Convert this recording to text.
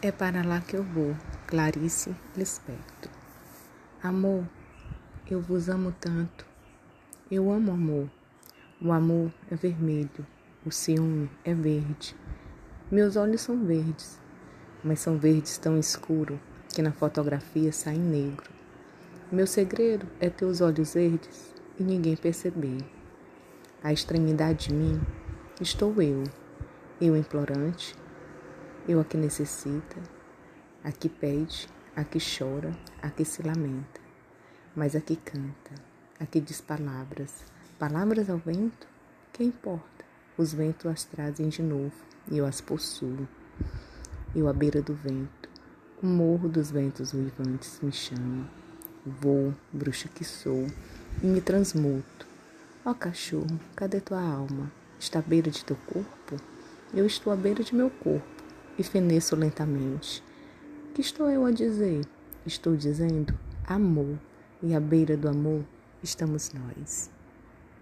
É para lá que eu vou, Clarice Lispector. Amor, eu vos amo tanto. Eu amo amor. O amor é vermelho, o ciúme é verde. Meus olhos são verdes, mas são verdes tão escuro que na fotografia saem negro. Meu segredo é ter os olhos verdes e ninguém perceber. A extremidade de mim estou eu, eu implorante, eu a que necessita, a que pede, a que chora, a que se lamenta, mas a que canta, a que diz palavras. Palavras ao vento? Que importa? Os ventos as trazem de novo e eu as possuo. Eu à beira do vento, o morro dos ventos uivantes me chama. Vou, bruxa que sou, e me transmuto. Ó cachorro, cadê tua alma? Está à beira de teu corpo? Eu estou à beira de meu corpo e feneço lentamente. Que estou eu a dizer? Estou dizendo amor, e à beira do amor estamos nós.